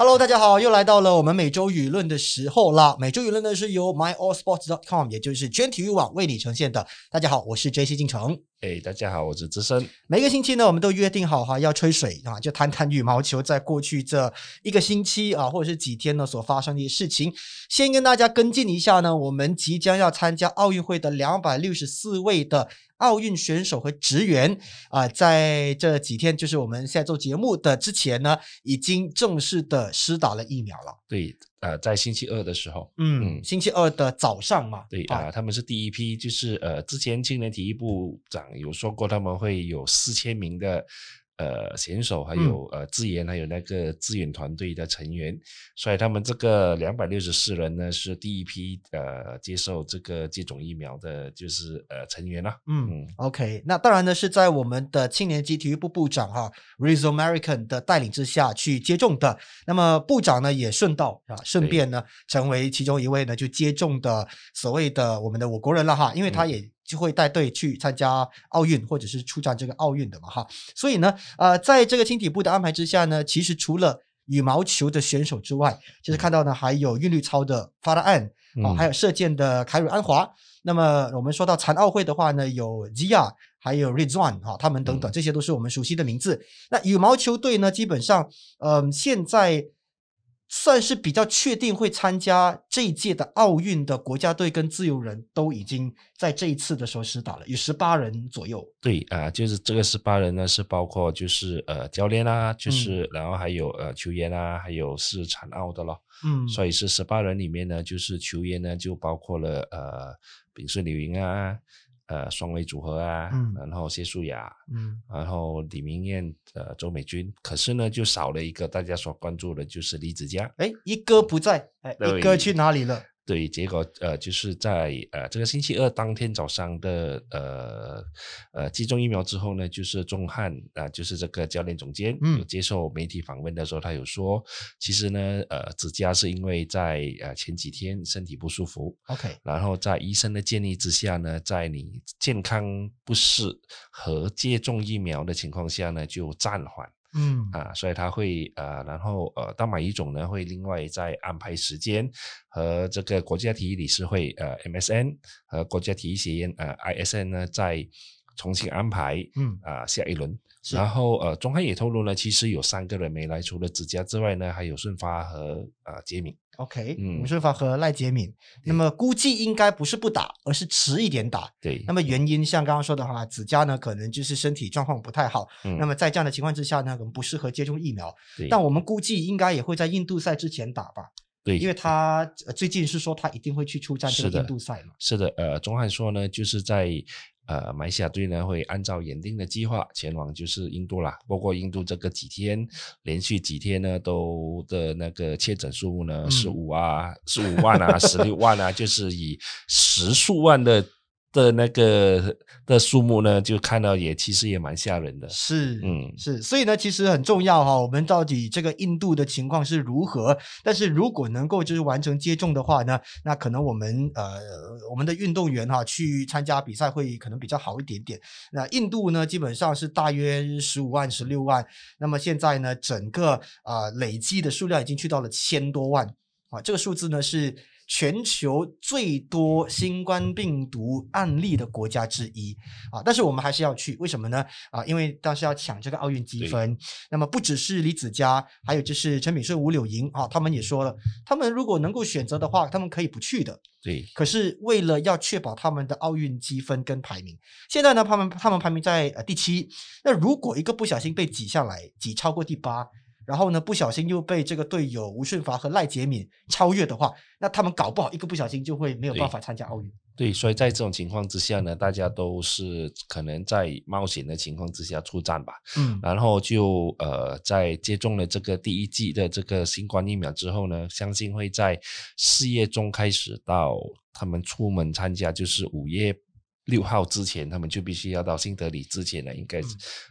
Hello，大家好，又来到了我们每周舆论的时候啦。每周舆论呢是由 myallsports.com，也就是全体育网为你呈现的。大家好，我是 JC 金城。哎，大家好，我是资深。每个星期呢，我们都约定好哈，要吹水啊，就谈谈羽毛球在过去这一个星期啊，或者是几天呢所发生的事情。先跟大家跟进一下呢，我们即将要参加奥运会的两百六十四位的。奥运选手和职员啊，在这几天，就是我们现在做节目的之前呢，已经正式的施打了疫苗了。对，呃，在星期二的时候，嗯，星期二的早上嘛。对啊，他们是第一批，就是呃，之前青年体育部长有说过，他们会有四千名的。呃，选手还有呃，资源还有那个志愿团队的成员，所以他们这个两百六十四人呢，是第一批呃接受这个接种疫苗的，就是呃成员啦。嗯，OK，那当然呢是在我们的青年级体育部部长哈 Rizzo American 的带领之下去接种的。那么部长呢也顺道啊，顺便呢成为其中一位呢就接种的所谓的我们的我国人了哈，因为他也。就会带队去参加奥运，或者是出战这个奥运的嘛，哈。所以呢，呃，在这个青体部的安排之下呢，其实除了羽毛球的选手之外，就是看到呢，还有韵律操的发拉安啊，还有射箭的凯瑞安华。那么我们说到残奥会的话呢，有吉亚，还有 Rizwan 哈，他们等等，这些都是我们熟悉的名字。那羽毛球队呢，基本上，嗯，现在。算是比较确定会参加这一届的奥运的国家队跟自由人都已经在这一次的时候实打了，有十八人左右。对啊，就是这个十八人呢，是包括就是呃教练啊，就是然后还有呃球员啊，还有是残奥的咯。嗯，所以是十八人里面呢，就是球员呢就包括了呃丙顺柳莹啊。呃，双位组合啊，然后谢淑雅，嗯，然后李明艳，呃，周美君，可是呢，就少了一个大家所关注的，就是李子佳，哎，一哥不在，哎，一哥去哪里了？对，结果呃，就是在呃这个星期二当天早上的呃呃接种疫苗之后呢，就是钟汉啊，就是这个教练总监有接受媒体访问的时候，他有说，其实呢，呃，子佳是因为在呃前几天身体不舒服，OK，然后在医生的建议之下呢，在你健康不适和接种疫苗的情况下呢，就暂缓。嗯啊，所以他会呃，然后呃，大马一总呢会另外再安排时间和这个国家体育理事会呃 MSN 和国家体育协会呃 ISN 呢再重新安排嗯啊下一轮。然后呃，中海也透露呢，其实有三个人没来，除了子佳之外呢，还有顺发和呃杰敏。OK，嗯，顺发和赖杰敏。那么估计应该不是不打，而是迟一点打。对。那么原因像刚刚说的话，子佳呢可能就是身体状况不太好。嗯。那么在这样的情况之下呢，可能不适合接种疫苗。对。但我们估计应该也会在印度赛之前打吧。对。因为他最近是说他一定会去出战这个印度赛嘛。是的。呃，钟汉说呢，就是在。呃，马来西亚队呢会按照原定的计划前往就是印度啦。不过印度这个几天连续几天呢，都的那个确诊数目呢十五啊，十五万啊，十六万啊，就是以十数万的。的那个的数目呢，就看到也其实也蛮吓人的。是，嗯，是，所以呢，其实很重要哈。我们到底这个印度的情况是如何？但是如果能够就是完成接种的话呢，那可能我们呃我们的运动员哈去参加比赛会可能比较好一点点。那印度呢，基本上是大约十五万、十六万。那么现在呢，整个啊累计的数量已经去到了千多万啊，这个数字呢是。全球最多新冠病毒案例的国家之一啊，但是我们还是要去，为什么呢？啊，因为当时要抢这个奥运积分。那么不只是李子嘉，还有就是陈炳顺、吴柳莹啊，他们也说了，他们如果能够选择的话，他们可以不去的。对。可是为了要确保他们的奥运积分跟排名，现在呢，他们他们排名在呃第七。那如果一个不小心被挤下来，挤超过第八。然后呢，不小心又被这个队友吴顺发和赖杰敏超越的话，那他们搞不好一个不小心就会没有办法参加奥运。对，所以在这种情况之下呢，大家都是可能在冒险的情况之下出战吧。嗯，然后就呃，在接种了这个第一剂的这个新冠疫苗之后呢，相信会在四月中开始到他们出门参加，就是五月。六号之前，他们就必须要到新德里之前呢，应该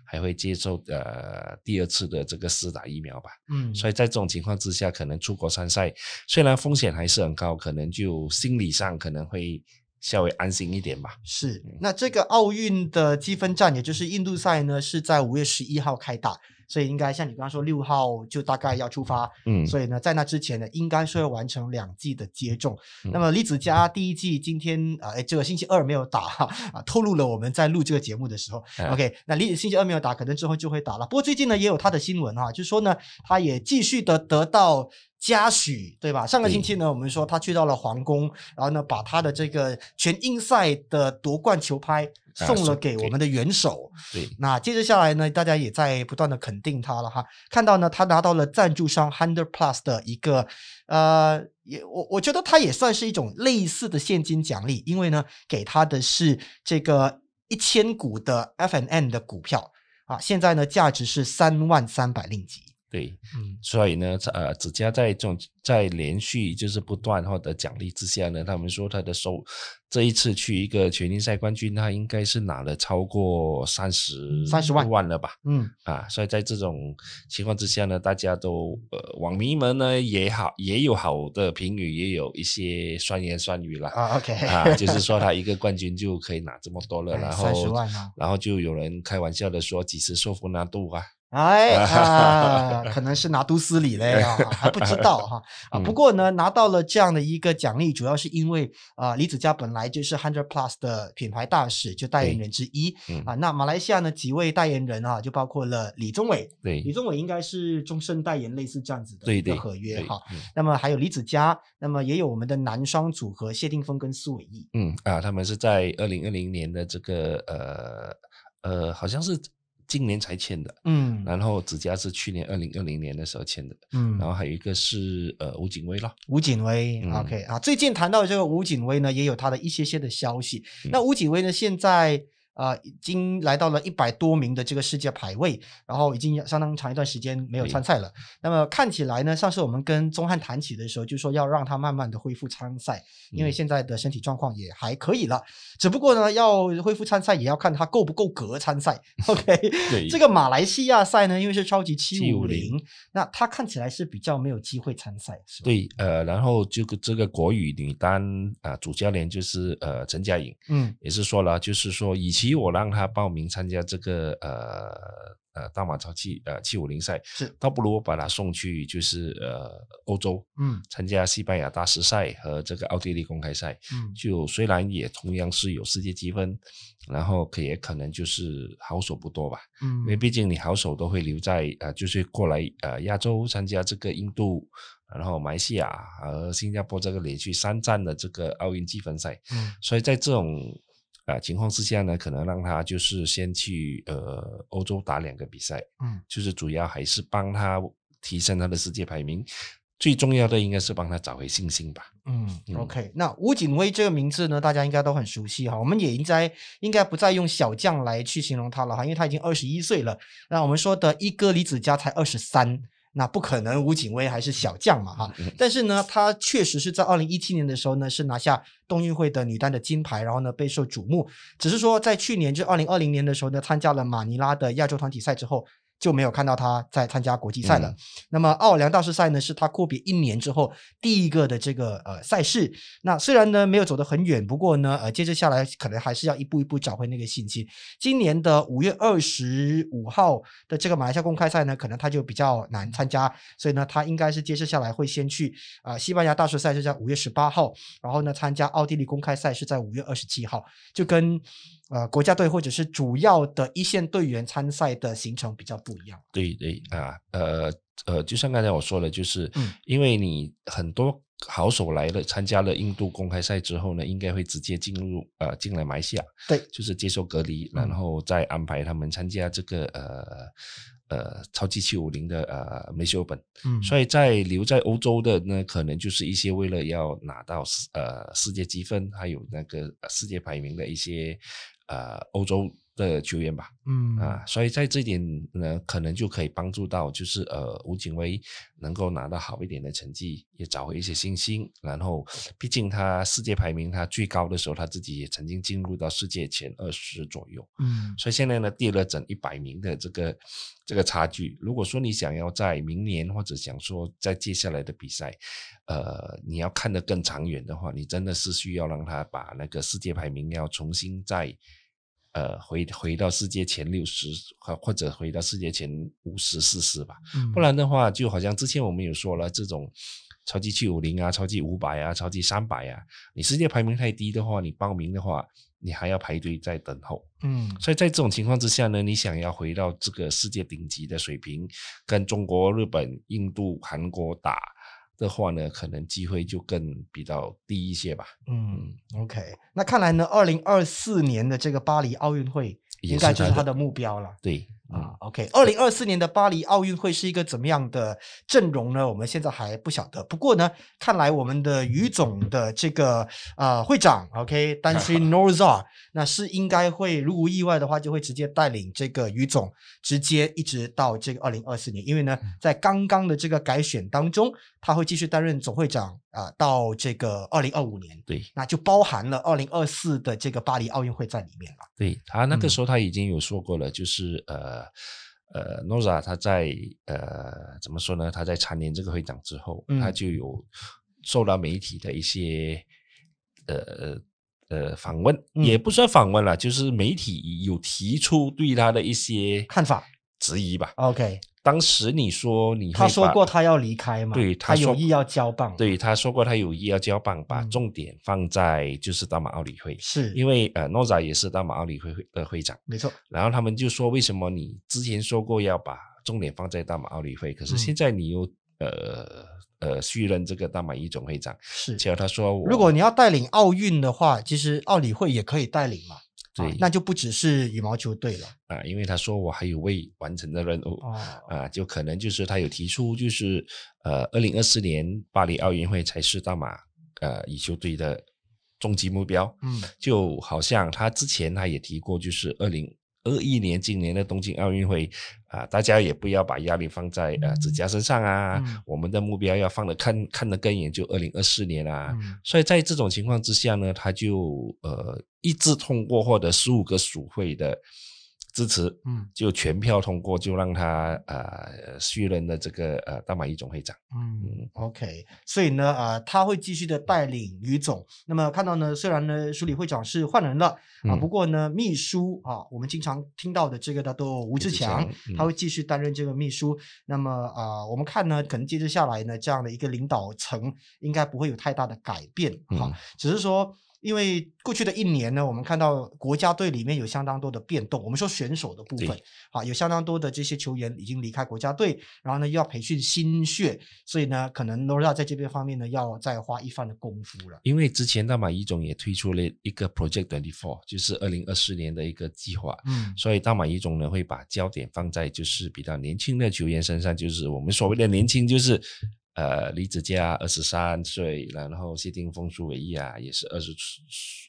还会接受呃第二次的这个施打疫苗吧。嗯，所以在这种情况之下，可能出国参赛虽然风险还是很高，可能就心理上可能会稍微安心一点吧。是，那这个奥运的积分战，也就是印度赛呢，是在五月十一号开打。所以应该像你刚刚说六号就大概要出发，嗯，所以呢，在那之前呢，应该是会完成两剂的接种。那么李子嘉第一剂今天啊，哎，这个星期二没有打哈啊，透露了我们在录这个节目的时候，OK，那李子星期二没有打，可能之后就会打了。不过最近呢，也有他的新闻哈，就是说呢，他也继续的得到。嘉许对吧？上个星期呢，我们说他去到了皇宫，然后呢，把他的这个全英赛的夺冠球拍送了给我们的元首。对，那接着下来呢，大家也在不断的肯定他了哈。看到呢，他拿到了赞助商 Hundred Plus 的一个呃，也我我觉得他也算是一种类似的现金奖励，因为呢，给他的是这个一千股的 F N N 的股票啊，现在呢，价值是三万三百令吉。对，嗯，所以呢，呃，子嘉在这种在连续就是不断获得奖励之下呢，他们说他的收这一次去一个全英赛冠军，他应该是拿了超过三十三十万万了吧？嗯，啊，所以在这种情况之下呢，大家都呃，网民们呢也好，也有好的评语，也有一些酸言酸语啦啊。OK，啊，就是说他一个冠军就可以拿这么多了，然后三十万啊，然后就有人开玩笑的说几时说服难度啊？哎 啊，可能是拿都斯里嘞啊，还不知道哈啊。不过呢，拿到了这样的一个奖励，主要是因为啊，李子嘉本来就是 Hundred Plus 的品牌大使，就代言人之一啊。那马来西亚呢，几位代言人啊，就包括了李宗伟，对，李宗伟应该是终身代言类似这样子的一个合约哈。那么还有李子嘉，那么也有我们的男双组合谢霆锋跟苏伟毅，嗯啊，他们是在二零二零年的这个呃呃，好像是。今年才签的，嗯，然后子嘉是去年二零二零年的时候签的，嗯，然后还有一个是呃吴景威咯，吴景威，OK 啊，最近谈到这个吴景威呢，也有他的一些些的消息。那吴景威呢，现在。啊，已经来到了一百多名的这个世界排位，然后已经相当长一段时间没有参赛了。那么看起来呢，上次我们跟宗汉谈起的时候，就说要让他慢慢的恢复参赛，因为现在的身体状况也还可以了。只不过呢，要恢复参赛也要看他够不够格参赛。OK，这个马来西亚赛呢，因为是超级七五零，那他看起来是比较没有机会参赛。对，呃，然后这个这个国语女单啊，主教练就是呃陈佳颖，嗯，也是说了，就是说以前。我让他报名参加这个呃呃大马超七呃七五零赛，是。倒不如我把他送去就是呃欧洲，嗯，参加西班牙大师赛和这个奥地利公开赛，嗯，就虽然也同样是有世界积分，然后可也可能就是好手不多吧，嗯，因为毕竟你好手都会留在呃就是过来呃亚洲参加这个印度，然后马来西亚和新加坡这个连续三站的这个奥运积分赛，嗯，所以在这种。啊，情况之下呢，可能让他就是先去呃欧洲打两个比赛，嗯，就是主要还是帮他提升他的世界排名，最重要的应该是帮他找回信心吧。嗯，OK，那吴景威这个名字呢，大家应该都很熟悉哈，我们也应该应该不再用小将来去形容他了哈，因为他已经二十一岁了。那我们说的一哥李子嘉才二十三。那不可能，吴景威还是小将嘛哈，但是呢，他确实是在二零一七年的时候呢，是拿下冬运会的女单的金牌，然后呢备受瞩目。只是说在去年就二零二零年的时候呢，参加了马尼拉的亚洲团体赛之后。就没有看到他在参加国际赛了。那么奥尔良大师赛呢，是他阔别一年之后第一个的这个呃赛事。那虽然呢没有走得很远，不过呢呃接着下来可能还是要一步一步找回那个信心。今年的五月二十五号的这个马来西亚公开赛呢，可能他就比较难参加，所以呢他应该是接着下来会先去啊西班牙大师赛是在五月十八号，然后呢参加奥地利公开赛是在五月二十七号，就跟。呃，国家队或者是主要的一线队员参赛的行程比较不一样。对对啊，呃呃，就像刚才我说的，就是因为你很多好手来了，参加了印度公开赛之后呢，应该会直接进入呃进来马来西亚，对，就是接受隔离，然后再安排他们参加这个呃呃超级七五零的呃梅修本。嗯，所以在留在欧洲的呢，可能就是一些为了要拿到呃世界积分，还有那个世界排名的一些。呃，欧洲的球员吧，嗯啊，所以在这点呢，可能就可以帮助到，就是呃，吴景威能够拿到好一点的成绩，也找回一些信心。然后，毕竟他世界排名他最高的时候，他自己也曾经进入到世界前二十左右，嗯，所以现在呢，跌了整一百名的这个这个差距。如果说你想要在明年或者想说在接下来的比赛，呃，你要看得更长远的话，你真的是需要让他把那个世界排名要重新再。呃回回到世界前六十，或或者回到世界前五十、四十吧。嗯不然的话，就好像之前我们有说了，这种超级七五零啊、超级五百啊、超级三百啊，你世界排名太低的话，你报名的话，你还要排队在等候。嗯所以在这种情况之下呢，你想要回到这个世界顶级的水平，跟中国、日本、印度、韩国打的话呢，可能机会就更比较低一些吧。嗯，OK，那看来呢，二零二四年的这个巴黎奥运会应该就是他的目标了。对，嗯啊，，OK，二零二四年的巴黎奥运会是一个怎么样的阵容呢？我们现在还不晓得。不过呢，看来我们的于总的这个呃会长，OK，丹西 Norza，那是应该会，如无意外的话，就会直接带领这个于总直接一直到这个二零二四年，因为呢，在刚刚的这个改选当中，他会继续担任总会长啊、到这个二零二五年，对那就包含了二零二四的这个巴黎奥运会在里面了。对，他那个嗯时候他已经有说过了，就是呃呃，Noza 他在呃怎么说呢？他在蝉联这个会长之后，他嗯。就有受到媒体的一些呃呃访问，也嗯。不算访问了，就是媒体有提出对他的一些看法。质疑吧。OK，当时你说你他说过他要离开嘛，对他有意要交棒，，对他说过他有意要交棒，把嗯重点放在就是大马奥理会，是因为呃 Noza 也是大马奥理会会的会长。没错，然后他们就说，为什么你之前说过要把重点放在大马奥理会，可是嗯现在你又、呃呃续任这个大马一总会长？是。结果他说我，如果你要带领奥运的话，其实奥理会也可以带领嘛，啊对那就不只是羽毛球队了啊，因为他说我还有未完成的任务。哦，啊，就可能就是他有提出，就是呃，二零二四年巴黎奥运会才是大马呃羽球队的终极目标。嗯就好像他之前他也提过，就是二零二一年今年的东京奥运会啊、大家也不要把压力放在呃指甲身上啊，嗯我们的目标要放的看看得更远，就二零二四年啊。嗯所以在这种情况之下呢，他就呃一致通过获得十五个属会的支持，嗯就全票通过，就让他呃续任的这个呃大马一总会长。嗯，OK，所以呢，呃，他会继续的带领于总。那么看到呢，虽然呢，署理会长是换人了啊，嗯不过呢，秘书啊，我们经常听到的这个叫做吴志志强他会继续担任这个秘书。那么啊、我们看呢，可能接着下来呢，这样的一个领导层应该不会有太大的改变哈、嗯只是说。因为过去的一年呢，我们看到国家队里面有相当多的变动。我们说选手的部分对，啊，有相当多的这些球员已经离开国家队，然后呢又要培训新血，所以呢，可能 Nora 在这边方面呢要再花一番的功夫了。因为之前大马一总也推出了一个 Project Twenty Four，就是二零二四年的一个计划，嗯所以大马一总呢会把焦点放在就是比较年轻的球员身上，就是我们所谓的年轻，就是呃李子嘉二十三岁，然后谢霆锋、苏伟毅啊也是二十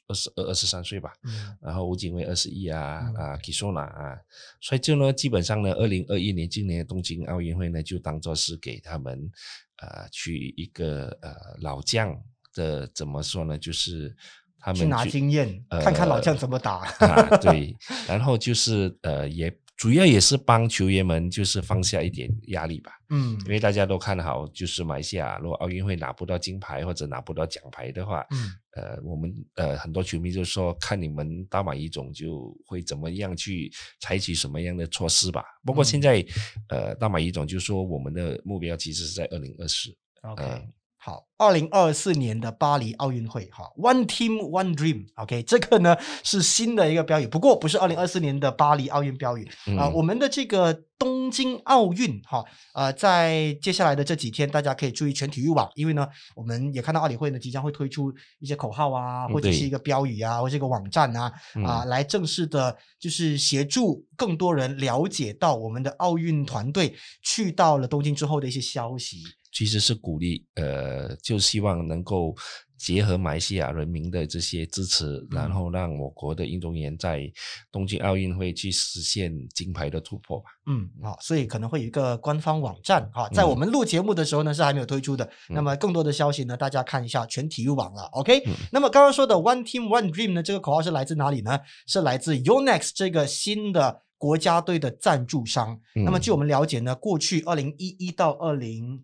二十二二十三岁吧，嗯。然后吴景威二十一啊嗯。啊 Kisona 啊，所以就呢基本上呢，二零二一年今年的东京奥运会呢就当做是给他们呃去一个呃老将的怎么说呢，就是他们去拿经验，看看老将怎么打。啊，对，然后就是呃，也主要也是帮球员们就是放下一点压力吧，嗯因为大家都看好，就是马来西亚如果奥运会拿不到金牌或者拿不到奖牌的话，嗯呃，我们呃很多球迷就说，看你们大马一总就会怎么样去采取什么样的措施吧。不过现嗯在、呃大马一总就说，我们的目标其实是在二零二四。，OK，、嗯好，二零二四年的巴黎奥运会，哈，One Team One Dream，OK，、这个呢是新的一个标语，不过不是二零二四年的巴黎奥运标语啊、嗯。我们的这个东京奥运，哈，呃，在接下来的这几天，大家可以注意全体育网，因为呢，我们也看到奥理会呢即将会推出一些口号啊，或者是一个标语啊，或者一个网站啊，啊，嗯。来正式的，就是协助更多人了解到我们的奥运团队去到了东京之后的一些消息。其实是鼓励，呃，就希望能够结合马来西亚人民的这些支持，然嗯后让我国的运动员在东京奥运会去实现金牌的突破吧。嗯，好，所以可能会有一个官方网站哈，在嗯我们录节目的时候呢是还没有推出的。那嗯么更多的消息呢，大家看一下全体育网了。OK，、嗯那么刚刚说的 One Team One Dream 呢，这个口号是来自哪里呢？是来自 Yonex 这个新的国家队的赞助商。那么嗯据我们了解呢，过去二零一一到二零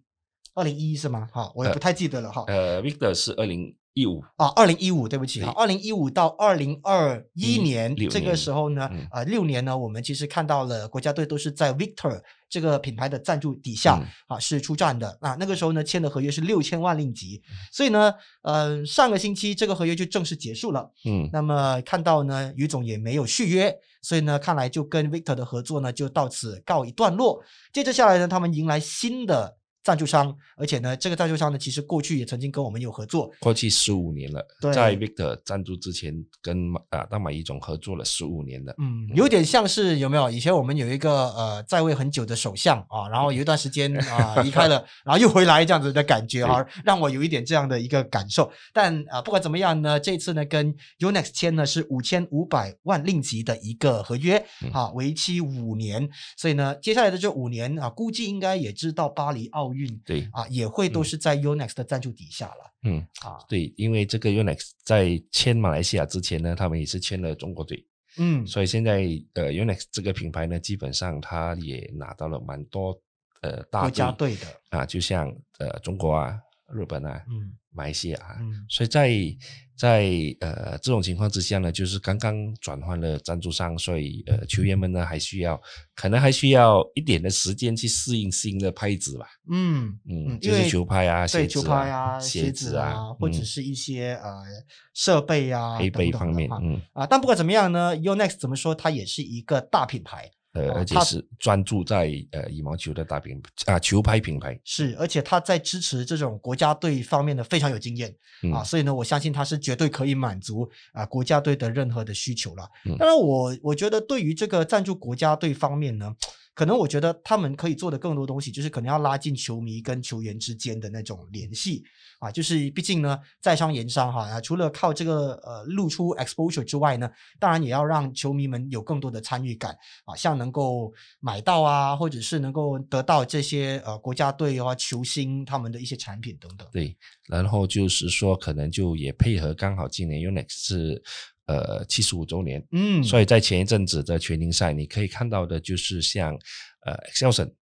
二零一是吗？哈，我也呃不太记得了哈。呃，Victor 是二零一五啊，二零一五，对不起，二零一五到二零二一年这个时候呢，呃，六年呢，我们其实看到了国家队都是在 Victor 这个品牌的赞助底下啊是出战的。啊，那个时候呢签的合约是六千万令吉，所以呢，呃，上个星期这个合约就正式结束了，嗯，那么看到呢，于总也没有续约，所以呢，看来就跟 Victor 的合作呢就到此告一段落，接着下来呢，他们迎来新的。赞助商，而且呢，这个赞助商呢，其实过去也曾经跟我们有合作，过去十五年了。在 Victor 赞助之前，跟啊大马一总合作了十五年了。嗯，有点像是有没有？以前我们有一个呃在位很久的首相啊，然后有一段时间啊离开了，然后又回来这样子的感觉啊，让我有一点这样的一个感受。但啊，不管怎么样呢，这次呢跟 Unex 签呢是五千五百万令吉的一个合约啊，为期五年。所以呢，接下来的这五年啊，估计应该也知道巴黎奥运。运对啊，也会都是在 Unex 的赞助底下了。嗯啊，对，因为这个 Unex 在签马来西亚之前呢，他们也是签了中国队。嗯，所以现在呃 Unex 这个品牌呢，基本上它也拿到了蛮多呃大国家队的啊，就像呃中国啊、日本啊。嗯。马来西亚，所以在在呃这种情况之下呢，就是刚刚转换了赞助商，所以呃球员们呢还需要可能还需要一点的时间去适应新的拍子吧。嗯嗯，就是球拍啊、鞋子啊、鞋子啊，或者是一些呃设备啊、配备方面，嗯啊，但不管怎么样呢，Unex 怎么说，它也是一个大品牌。呃，而且是专注在呃羽毛球的大品啊球拍品牌是，而且他在支持这种国家队方面的非常有经验啊，所以呢，我相信他是绝对可以满足啊国家队的任何的需求了。当然，我我觉得对于这个赞助国家队方面呢。可能我觉得他们可以做的更多东西，就是可能要拉近球迷跟球员之间的那种联系啊，就是毕竟呢，在商言商哈啊，除了靠这个呃露出 exposure 之外呢，当然也要让球迷们有更多的参与感啊，像能够买到啊，或者是能够得到这些呃国家队啊球星他们的一些产品等等。对，然后就是说可能就也配合刚好今年 Unex 是。呃，七十五周年，嗯，所以在前一阵子的全英赛，你可以看到的就是像呃 e o n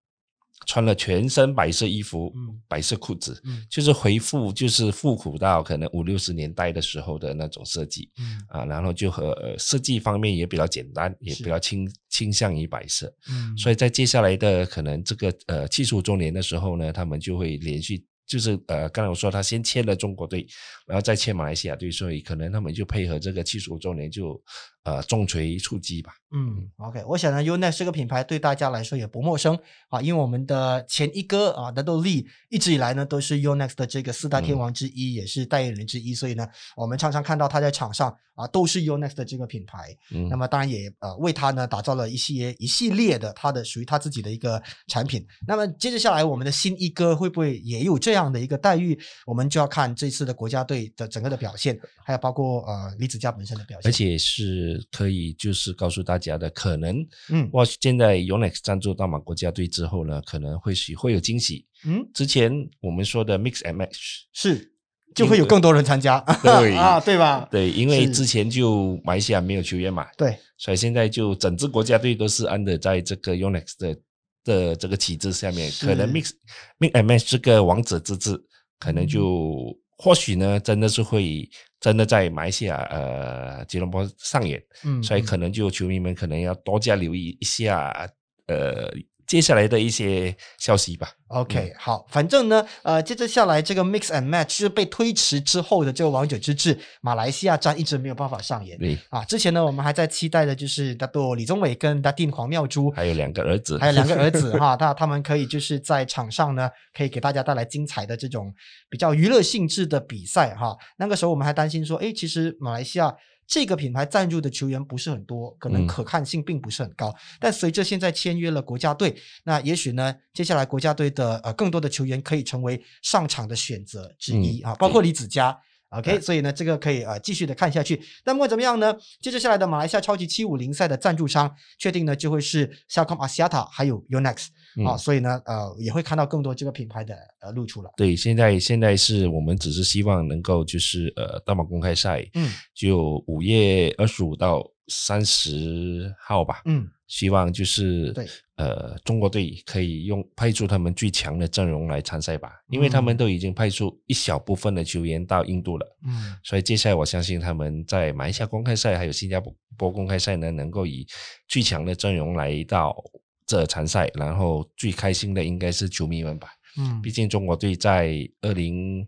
穿了全身白色衣服，嗯，白色裤子，嗯，就是回复就是复古到可能五六十年代的时候的那种设计，嗯。啊，然后就和设计方面也比较简单，也比较倾倾向于白色，嗯，所以在接下来的可能这个呃七十五周年的时候呢，他们就会连续。就是呃，刚才我说他先签了中国队，然后再签马来西亚队，所以可能他们就配合这个七十五周年就。呃，重锤出击吧。嗯，OK，我想呢，Unex 这个品牌对大家来说也不陌生啊，因为我们的前一哥啊，德斗利一直以来呢都是 Unex 的这个四大天王之一，也是代言人之一，所以呢，我们常常看到他在场上啊，都是 Unex 的这个品牌。嗯，那么当然也呃为他呢打造了一些一系列的他的属于他自己的一个产品。那么接着下来，我们的新一哥会不会也有这样的一个待遇？我们就要看这次的国家队的整个的表现，还有包括呃李子嘉本身的表现，而且是。可以就是告诉大家的，可能，嗯，哇，现在 Unex 赞助大马国家队之后呢，可能会许会有惊喜。嗯，之前我们说的 Mix and Match 是就会有更多人参加，对 啊，对吧？对，因为之前就马来西亚没有球员嘛，对，所以现在就整支国家队都是安的在这个 Unex 的的这个旗帜下面，可能 Mix Mix and Match 这个王者之治，可能就。或许呢，真的是会真的在马来西亚呃吉隆坡上演，嗯，所以可能就球迷们可能要多加留意一下，呃。接下来的一些消息吧。OK，好，反正呢，呃，接着下来这个 Mix and Match 是被推迟之后的这个王者之志，马来西亚站一直没有办法上演。对啊，之前呢，我们还在期待的就是大多李宗伟跟大定黄妙珠，还有两个儿子，还有两个儿子 哈，他他们可以就是在场上呢，可以给大家带来精彩的这种比较娱乐性质的比赛哈。那个时候我们还担心说，哎，其实马来西亚。这个品牌赞助的球员不是很多，可能可看性并不是很高。但随着现在签约了国家队，那也许呢，接下来国家队的呃更多的球员可以成为上场的选择之一啊，包括李子嘉。OK，所以呢，这个可以呃继续的看下去。那不管怎么样呢，接着下来的马来西亚超级七五零赛的赞助商确定呢，就会是 Celcom Axiata 还有 Unex 啊，所以呢，呃，也会看到更多这个品牌的呃露出了。对，现在现在是我们只是希望能够就是呃大马公开赛，嗯，就五月二十五到三十号吧，嗯，希望就是对。呃中国队可以用派出他们最强的阵容来参赛吧，因为他们都已经派出一小部分的球员到印度了，嗯。所以接下来我相信他们在马来西亚公开赛还有新加坡公开赛呢，能够以最强的阵容来到这场赛，然后最开心的应该是球迷们吧。嗯毕竟中国队在二零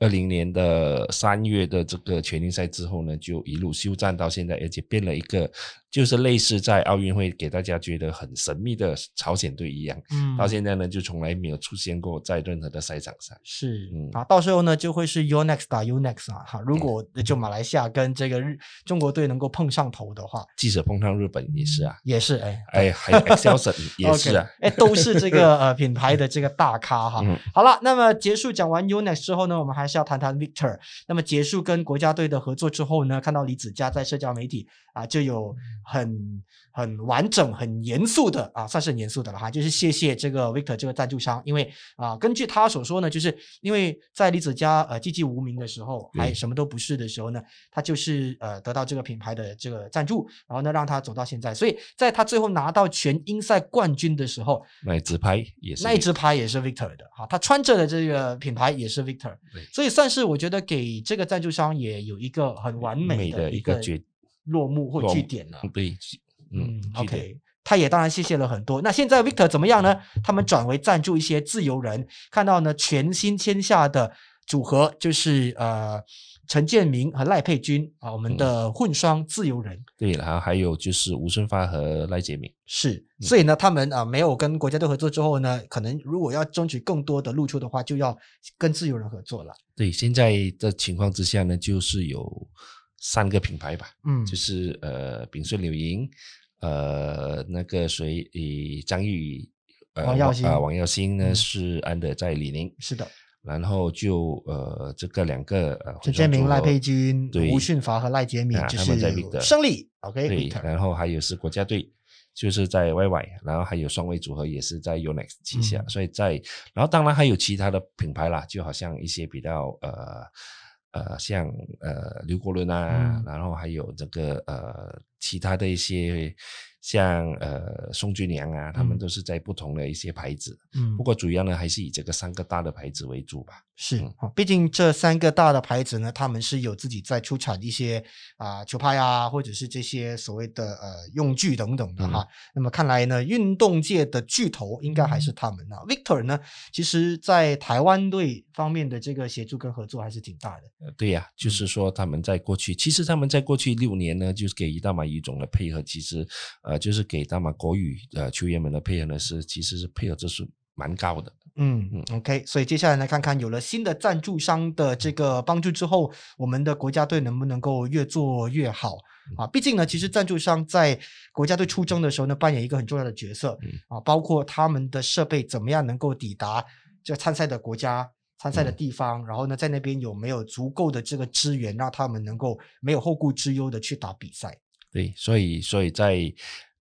二零年的三月的这个全运赛之后呢，就一路休战到现在，而且变了一个，就是类似在奥运会给大家觉得很神秘的朝鲜队一样，嗯到现在呢就从来没有出现过在任何的赛场上。是嗯啊，到时候呢就会是 Unex 打 Unex 啊，哈，如果就马来西亚跟这个日中国队能够碰上头的话，记者碰上日本也是啊，也是哎哎，还有 Excelsior 也是啊哎，都是这个呃品牌的这个大咖哈。嗯好了，那么结束讲完 Unex 之后呢，我们还是要谈谈 Victor。那么结束跟国家队的合作之后呢，看到李子嘉在社交媒体啊就有很很完整、很严肃的啊，算是很严肃的了哈，就是谢谢这个 Victor 这个赞助商，因为啊，根据他所说呢，就是因为在李子嘉呃寂寂无名的时候，还什么都不是的时候呢，他就是呃得到这个品牌的这个赞助，然后呢让他走到现在，所以在他最后拿到全英赛冠军的时候，那一直拍也是那一只牌也是 Victor 的哈，他穿着的这个品牌也是 Victor，对。所以算是我觉得给这个赞助商也有一个很完美美的一一个决落幕或据点了。对，嗯，OK。他也当然谢谢了很多。那现在 Victor 怎么样呢？他们转为赞助一些自由人，看到呢全新签下的组合就是呃陈建明和赖佩君啊，我们嗯的混双自由人。对，然后还有就是吴顺发和赖杰明。是，嗯所以呢，他们啊、没有跟国家队合作之后呢，可能如果要争取更多的露出的话，就要跟自由人合作了。对，现在的情况之下呢，就是有三个品牌吧，嗯，就是呃炳顺柳莹，呃那个谁，呃张玉，呃王耀星啊王耀星呢、嗯。是安德在李宁，是的，然后就呃这个两个呃陈建明、赖佩君。对。吴训华和赖杰敏就是 Victor 胜利。OK，对然后还有是国家队，就是在 YY，然后还有双位组合也是在 Unex 旗下，嗯。所以在，然后当然还有其他的品牌啦，就好像一些比较呃呃像呃刘国伦啊，嗯。然后还有这个呃其他的一些像呃宋俊良啊，他们嗯都是在不同的一些牌子，嗯不，过主要呢还是以这个三个大的牌子为主吧。是毕竟这三个大的牌子呢，他们是有自己在出产一些啊、球拍啊，或者是这些所谓的呃用具等等的哈。那么看来呢，运动界的巨头应该还是他们啊。Victor 呢，其实在台湾队方面的这个协助跟合作还是挺大的。呃对呀、就是嗯说他们在过去，其实他们在过去六年呢，就是给一大马语种的配合，其实呃，就是给大马国语呃球员们的配合呢是其实是配合指数蛮高的。嗯嗯，OK，所以接下来呢，看看有了新的赞助商的这个帮助之后，我们的国家队能不能够越做越好啊？毕竟呢，其实赞助商在国家队出征的时候呢，扮演一个很重要的角色嗯啊，包括他们的设备怎么样能够抵达这参赛的国家。参赛的嗯地方，然后呢，在那边有没有足够的这个资源，让他们能够没有后顾之忧的去打比赛？对，所以所以在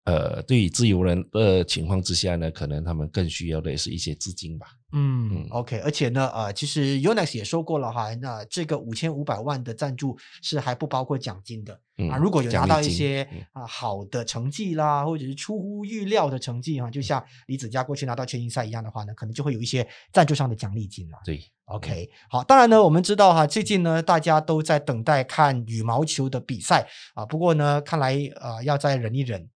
呃对于自由人的情况之下呢，可能他们更需要的是一些资金吧。嗯。嗯，OK，而且呢，呃，其实 Unex 也说过了哈，那这个五千五百万的赞助是还不包括奖金的。嗯，啊，如果有拿到一些嗯。啊好的成绩啦，或者是出乎预料的成绩哈，就像李子嘉过去拿到全英赛一样的话呢，可能就会有一些赞助上的奖励金了。对，OK，好，当然呢，我们知道哈，最近呢，大家都在等待看羽毛球的比赛。啊，不过呢，看来呃要再忍一忍对，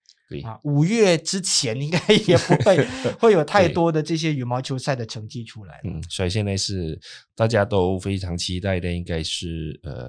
啊，五月之前应该 也不会会有太多的这些羽毛球赛的成绩出来了。嗯，所以现在是大家都非常期待的，应该是呃，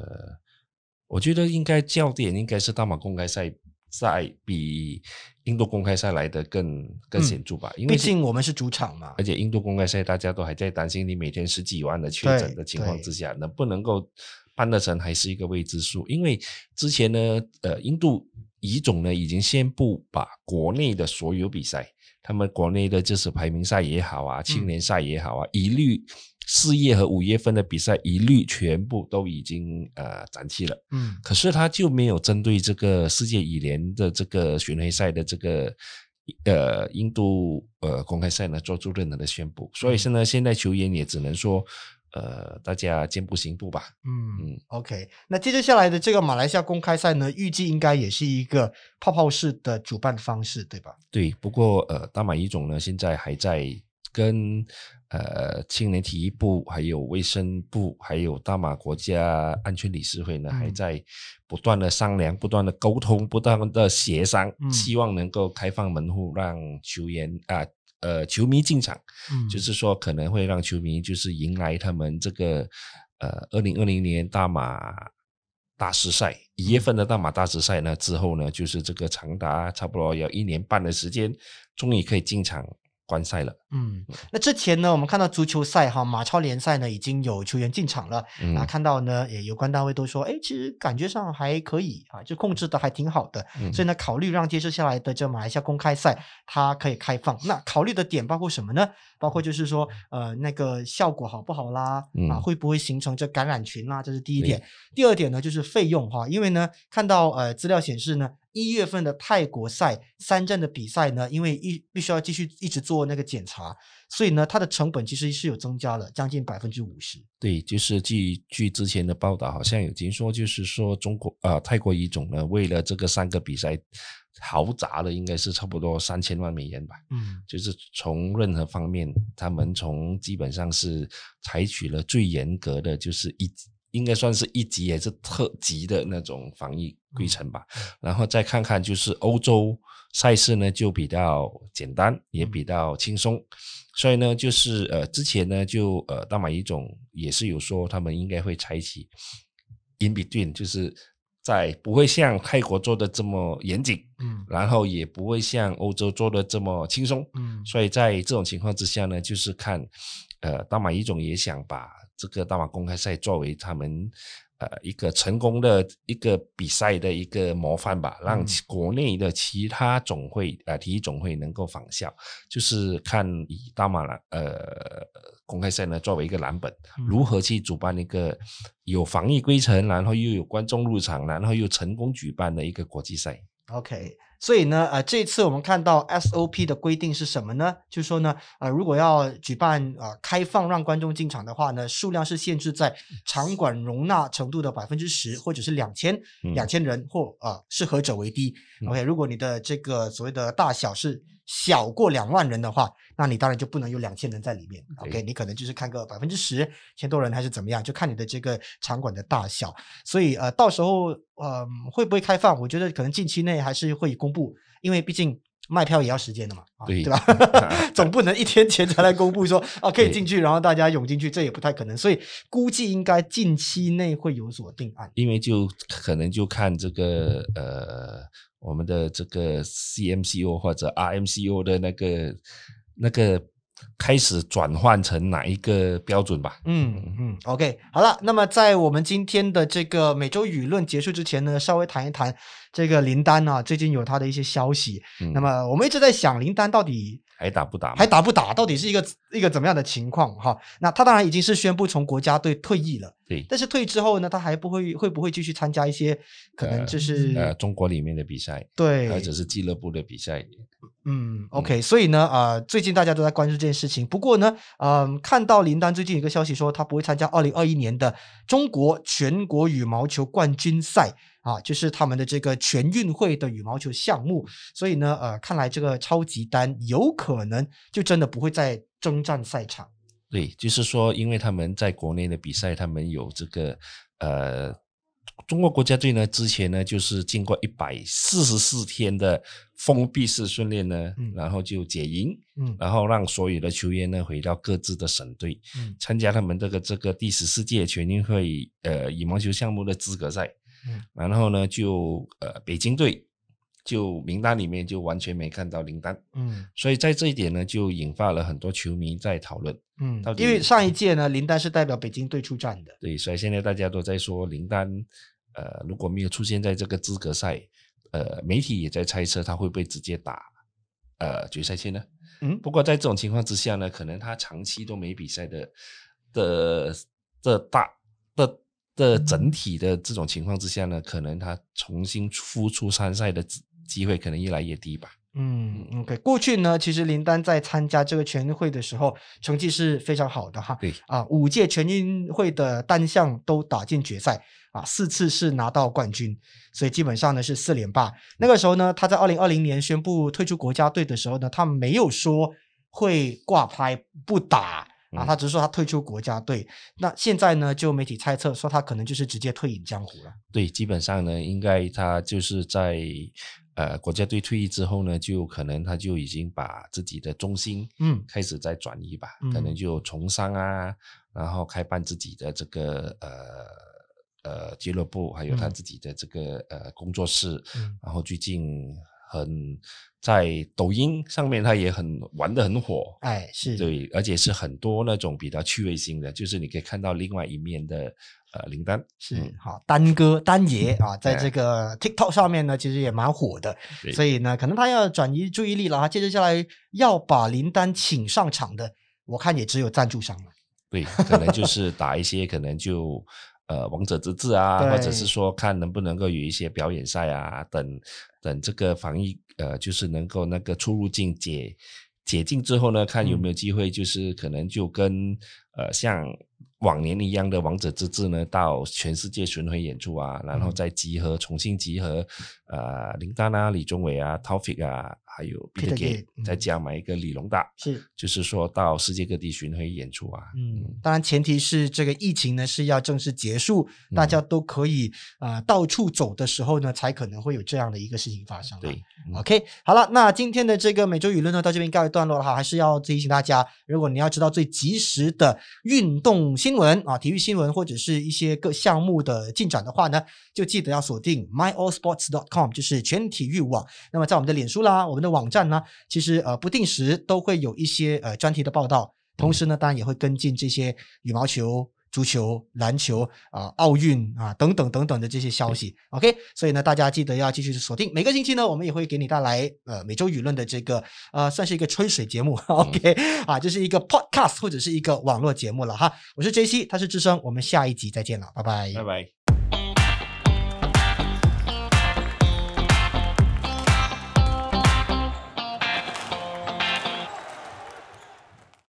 我觉得应该焦点应该是大马公开赛赛比印度公开赛来的更更嗯显著吧，因为毕竟我们是主场嘛而且印度公开赛大家都还在担心你每天十几万的确诊的情况之下，能不能够办得成还是一个未知数。因为之前呢，呃，印度乙种呢已经宣布把国内的所有比赛，他们国内的就是排名赛也好啊，青年赛也好啊，一律四月和五月份的比赛一律全部都已经呃展期了。嗯。可是他就没有针对这个世界羽联的这个巡回赛的这个呃印度呃公开赛呢做出任何的宣布，所以现在现在球员也只能说呃，大家见步行步吧。嗯，OK。那接着下来的这个马来西亚公开赛呢，预计应该也是一个泡泡式的主办方式，对吧？对。不过呃，大马一种呢，现在还在跟呃青年体育部、还有卫生部、还有大马国家安全理事会呢，还在不断的商量、不断的沟通、不断的协商，希望能够开放门户，让球员啊。呃，球迷进场，就是说可能会让球迷就是迎来他们这个呃二零二零年大马大师赛一月份的大马大师赛呢之后呢，就是这个长达差不多要一年半的时间，终于可以进场。观赛了，嗯，那之前呢，我们看到足球赛哈，马超联赛呢已经有球员进场了，啊，看到呢，也有关单位都说，哎，其实感觉上还可以啊，就控制的还挺好的，所以呢，考虑让接着下来的这马来西亚公开赛它可以开放，那考虑的点包括什么呢？包括就是说，呃，那个效果好不好啦，啊，会不会形成这感染群啦？这是第一点。第二点呢，就是费用哈，因为呢，看到呃资料显示呢。一月份的泰国赛三站的比赛呢，因为一必须要继续一直做那个检查，所以呢，它的成本其实是有增加了将近百分之五十。对，就是据据之前的报道，好像有听说，就是说中国呃泰国乙种呢，为了这个三个比赛，豪砸了应该是差不多三千万美元吧。嗯，就是从任何方面，他们从基本上是采取了最严格的，就是一。应该算是一级也是特级的那种防疫规程吧，然后再看看就是欧洲赛事呢就比较简单，也比较轻松，所以呢就是呃之前呢就呃大马一种也是有说他们应该会采取 in between，就是在不会像泰国做的这么严谨，嗯，然后也不会像欧洲做的这么轻松，嗯，所以在这种情况之下呢，就是看呃大马一种也想把。这个大马公开赛作为他们呃一个成功的一个比赛的一个模范吧，让国内的其他总会呃体育总会能够仿效，就是看以大马呃公开赛呢作为一个蓝本，如何去主办一个有防疫规程，然后又有观众入场，然后又成功举办的一个国际赛。OK。所以呢，呃，这次我们看到 SOP 的规定是什么呢？就是说呢，呃，如果要举办呃开放让观众进场的话呢，数量是限制在场馆容纳程度的百分之十，或者是两千两千人或啊适合者为低。OK，如果你的这个所谓的大小是。小过两万人的话，那你当然就不能有两千人在里面。OK，你可能就是看个百分之十，千多人还是怎么样，就看你的这个场馆的大小。所以呃，到时候呃会不会开放？我觉得可能近期内还是会公布，因为毕竟卖票也要时间的嘛，对吧？总不能一天前才来公布说啊可以进去，然后大家涌进去，这也不太可能。所以估计应该近期内会有所定案。因为就可能就看这个呃。我们的这个 CMCO 或者 RMCO 的那个那个开始转换成哪一个标准吧？嗯嗯，OK，好了，那么在我们今天的这个每周舆论结束之前呢，稍微谈一谈这个林丹啊，最近有他的一些消息。那么我们一直在想，林丹到底。还打不打？还打不打？到底是一个一个怎么样的情况？哈，那他当然已经是宣布从国家队退役了。对，但是退役之后呢，他还不会会不会继续参加一些可能就是呃中国里面的比赛，对，或者是俱乐部的比赛。嗯，OK，所以呢，呃，最近大家都在关注这件事情。不过呢，嗯，看到林丹最近有个消息说，他不会参加二零二一年的中国全国羽毛球冠军赛。啊，就是他们的这个全运会的羽毛球项目，所以呢，呃，看来这个超级丹有可能就真的不会再征战赛场。对，就是说，因为他们在国内的比赛，他们有这个呃，中国国家队呢，之前呢就是经过一百四十四天的封闭式训练呢，然后就解营，嗯，然后让所有的球员呢回到各自的省队，嗯，参加他们这个这个第十四届全运会呃羽毛球项目的资格赛。嗯，然后呢，就呃，北京队就名单里面就完全没看到林丹，嗯，所以在这一点呢，就引发了很多球迷在讨论，嗯，因为上一届呢，林丹是代表北京队出战的，对，所以现在大家都在说林丹，呃，如果没有出现在这个资格赛，呃，媒体也在猜测他会不会直接打呃决赛圈呢？嗯，不过在这种情况之下呢，可能他长期都没比赛的的的大的。的整体的这种情况之下呢，可能他重新复出参赛的机会可能越来越低吧。嗯，OK。过去呢，其实林丹在参加这个全运会的时候，成绩是非常好的哈。对啊，五届全运会的单项都打进决赛啊，四次是拿到冠军，所以基本上呢是四连霸。那个时候呢，他在二零二零年宣布退出国家队的时候呢，他没有说会挂拍不打。啊，他只是说他退出国家队。那现在呢，就媒体猜测说他可能就是直接退隐江湖了。对，基本上呢，应该他就是在呃国家队退役之后呢，就可能他就已经把自己的中心嗯。开始在转移吧，可能就从商啊，然后开办自己的这个呃呃俱乐部，还有他自己的这个呃工作室。然后最近很。在抖音上面，他也很玩的很火，哎，是对，而且是很多那种比较趣味性的，就是你可以看到另外一面的呃林丹，是好丹哥丹爷 啊，在这个 TikTok 上面呢，其实也蛮火的，所以呢，可能他要转移注意力了啊，接着下来要把林丹请上场的，我看也只有赞助商了，对，可能就是打一些可能就。呃，王者之志啊，或者是说看能不能够有一些表演赛啊，等等这个防疫，呃，就是能够那个出入境解解禁之后呢，看有没有机会，就是可能就跟呃像往年一样的王者之志呢，到全世界巡回演出啊，然后再集合重新集合，呃，林丹啊、李宗伟啊、Taufik 啊。还有 Peter Gay，再加埋一个李龙大，是，就是说到世界各地巡回演出啊。嗯，当然前提是这个疫情呢是要正式结束，大家都可以啊到处走的时候呢，才可能会有这样的一个事情发生。对，OK，好了，那今天的这个每周舆论呢到这边告一段落了哈，还是要提醒大家，如果你要知道最及时的运动新闻啊，体育新闻或者是一些各项目的进展的话呢，就记得要锁定 myallsports.com，就是全体育网。那么在我们的脸书啦，我们的网站呢，其实呃不定时都会有一些呃专题的报道，同时呢，当然也会跟进这些羽毛球、足球、篮球啊、奥运啊等等等等的这些消息。OK，所以呢，大家记得要继续锁定。每个星期呢，我们也会给你带来呃每周舆论的这个呃算是一个吹水节目。OK，啊，这是一个 Podcast 或者是一个网络节目了哈。我是 JC，他是智生，我们下一集再见了，拜拜，拜拜。